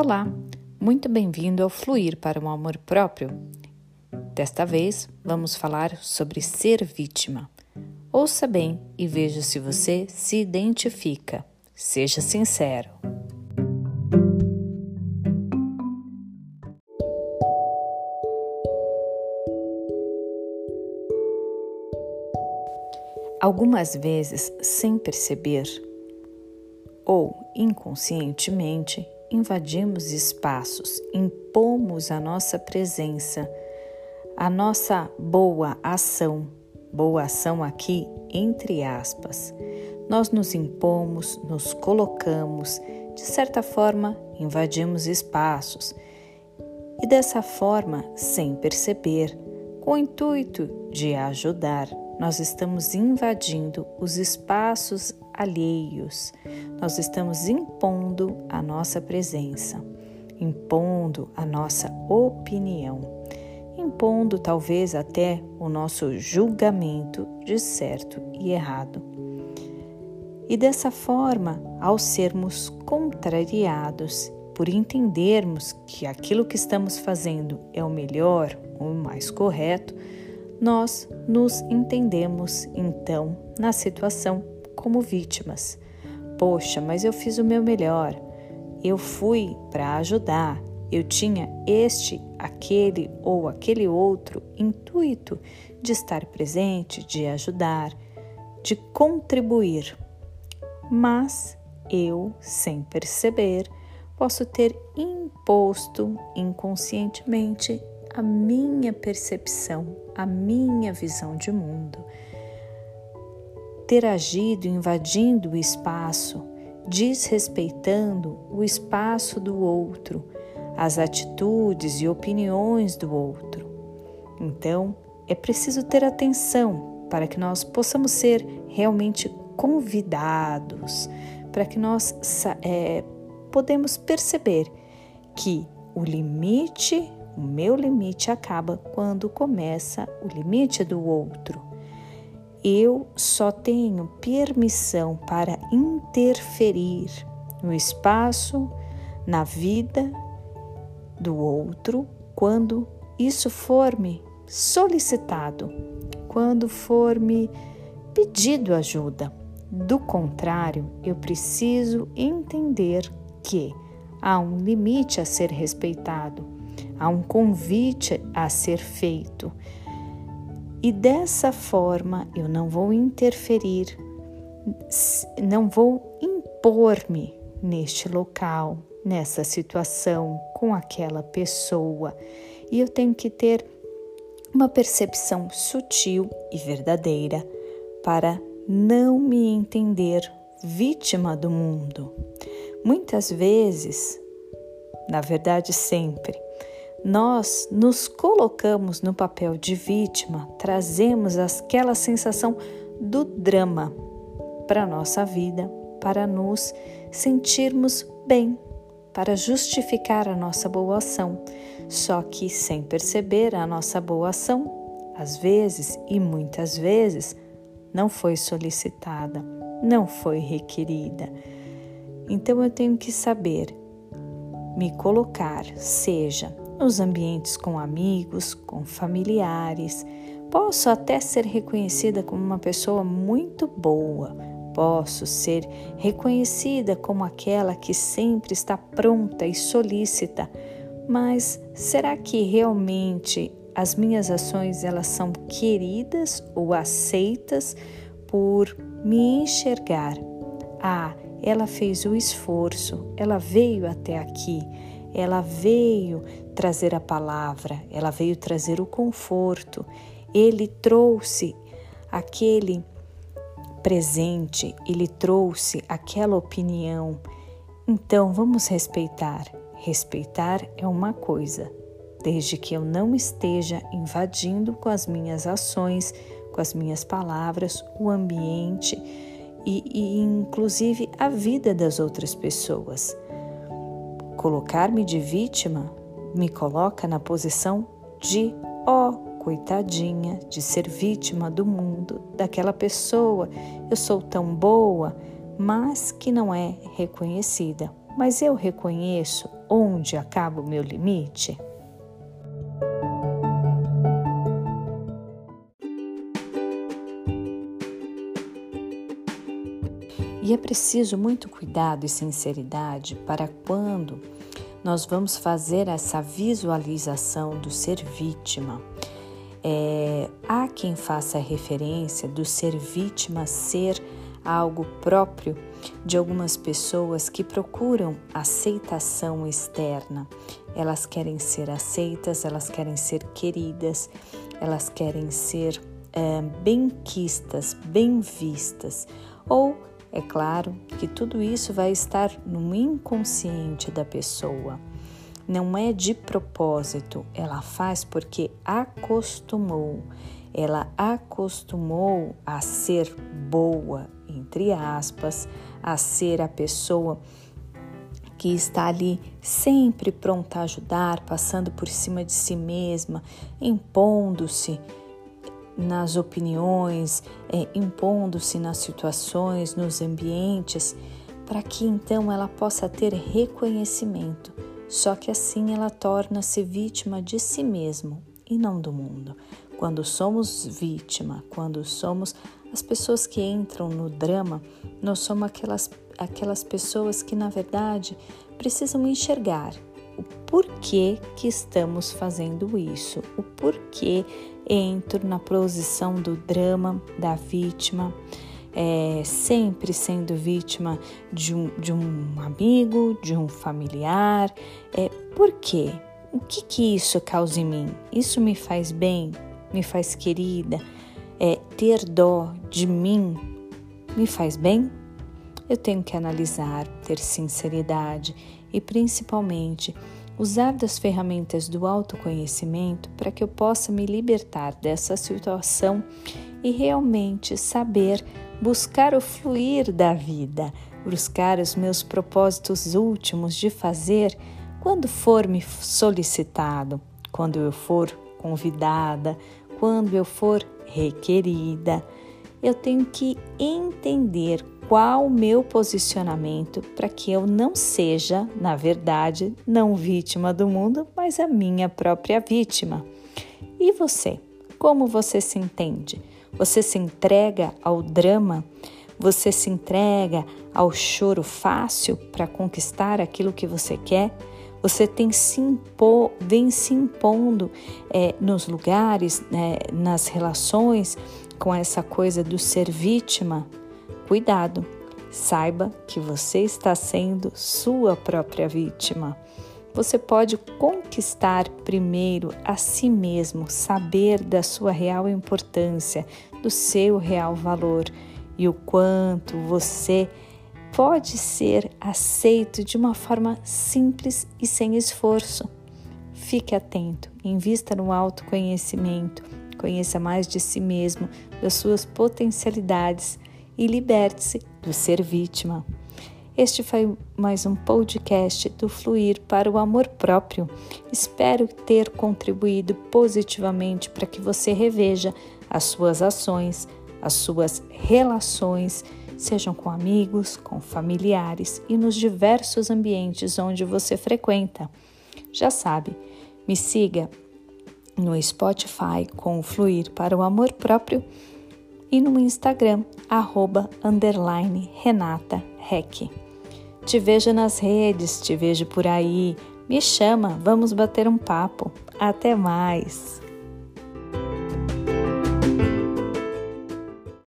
Olá, muito bem-vindo ao Fluir para um Amor Próprio. Desta vez vamos falar sobre ser vítima. Ouça bem e veja se você se identifica. Seja sincero. Algumas vezes, sem perceber ou inconscientemente, invadimos espaços, impomos a nossa presença, a nossa boa ação, boa ação aqui entre aspas. Nós nos impomos, nos colocamos, de certa forma, invadimos espaços e dessa forma, sem perceber, com o intuito de ajudar, nós estamos invadindo os espaços alheios, nós estamos impondo a nossa presença, impondo a nossa opinião, impondo talvez até o nosso julgamento de certo e errado. E dessa forma, ao sermos contrariados por entendermos que aquilo que estamos fazendo é o melhor, o mais correto, nós nos entendemos então na situação como vítimas. Poxa, mas eu fiz o meu melhor. Eu fui para ajudar. Eu tinha este, aquele ou aquele outro intuito de estar presente, de ajudar, de contribuir. Mas eu, sem perceber, posso ter imposto inconscientemente a minha percepção, a minha visão de mundo ter agido invadindo o espaço, desrespeitando o espaço do outro, as atitudes e opiniões do outro. Então, é preciso ter atenção para que nós possamos ser realmente convidados, para que nós é, podemos perceber que o limite, o meu limite acaba quando começa o limite do outro eu só tenho permissão para interferir no espaço, na vida do outro, quando isso for me solicitado, quando for me pedido ajuda. Do contrário, eu preciso entender que há um limite a ser respeitado, há um convite a ser feito e dessa forma eu não vou interferir, não vou impor-me neste local, nessa situação, com aquela pessoa. E eu tenho que ter uma percepção sutil e verdadeira para não me entender vítima do mundo. Muitas vezes, na verdade sempre, nós nos colocamos no papel de vítima, trazemos aquela sensação do drama para a nossa vida, para nos sentirmos bem, para justificar a nossa boa ação. Só que sem perceber a nossa boa ação, às vezes e muitas vezes, não foi solicitada, não foi requerida. Então eu tenho que saber me colocar, seja nos ambientes com amigos, com familiares. Posso até ser reconhecida como uma pessoa muito boa, posso ser reconhecida como aquela que sempre está pronta e solícita, mas será que realmente as minhas ações elas são queridas ou aceitas por me enxergar? Ah, ela fez o esforço, ela veio até aqui, ela veio trazer a palavra, ela veio trazer o conforto. Ele trouxe aquele presente, ele trouxe aquela opinião. Então vamos respeitar. Respeitar é uma coisa, desde que eu não esteja invadindo com as minhas ações, com as minhas palavras, o ambiente e, e inclusive a vida das outras pessoas. Colocar-me de vítima me coloca na posição de ó, oh, coitadinha, de ser vítima do mundo, daquela pessoa. Eu sou tão boa, mas que não é reconhecida. Mas eu reconheço onde acaba o meu limite? E é preciso muito cuidado e sinceridade para quando nós vamos fazer essa visualização do ser vítima. É, há quem faça referência do ser vítima ser algo próprio de algumas pessoas que procuram aceitação externa. Elas querem ser aceitas, elas querem ser queridas, elas querem ser é, bem-quistas, bem vistas ou é claro que tudo isso vai estar no inconsciente da pessoa. Não é de propósito, ela faz porque acostumou. Ela acostumou a ser boa, entre aspas, a ser a pessoa que está ali sempre pronta a ajudar, passando por cima de si mesma, impondo-se, nas opiniões, é, impondo-se nas situações, nos ambientes, para que então ela possa ter reconhecimento. Só que assim ela torna-se vítima de si mesmo e não do mundo. Quando somos vítima, quando somos as pessoas que entram no drama, nós somos aquelas, aquelas pessoas que, na verdade, precisam enxergar o porquê que estamos fazendo isso, o porquê entro na posição do drama da vítima, é, sempre sendo vítima de um, de um amigo, de um familiar. É, por quê? O que, que isso causa em mim? Isso me faz bem? Me faz querida? É, ter dó de mim me faz bem? Eu tenho que analisar, ter sinceridade e principalmente usar das ferramentas do autoconhecimento para que eu possa me libertar dessa situação e realmente saber buscar o fluir da vida, buscar os meus propósitos últimos de fazer quando for me solicitado, quando eu for convidada, quando eu for requerida. Eu tenho que entender qual o meu posicionamento para que eu não seja, na verdade, não vítima do mundo, mas a minha própria vítima. E você? Como você se entende? Você se entrega ao drama? Você se entrega ao choro fácil para conquistar aquilo que você quer? Você tem se impor, vem se impondo é, nos lugares, né, nas relações, com essa coisa do ser vítima? Cuidado, saiba que você está sendo sua própria vítima. Você pode conquistar primeiro a si mesmo, saber da sua real importância, do seu real valor e o quanto você pode ser aceito de uma forma simples e sem esforço. Fique atento, invista no autoconhecimento, conheça mais de si mesmo, das suas potencialidades e liberte-se do ser vítima. Este foi mais um podcast do Fluir para o Amor Próprio. Espero ter contribuído positivamente para que você reveja as suas ações, as suas relações, sejam com amigos, com familiares e nos diversos ambientes onde você frequenta. Já sabe, me siga no Spotify com o Fluir para o Amor Próprio e no Instagram, arroba, underline, Renata Rec. Te vejo nas redes, te vejo por aí. Me chama, vamos bater um papo. Até mais!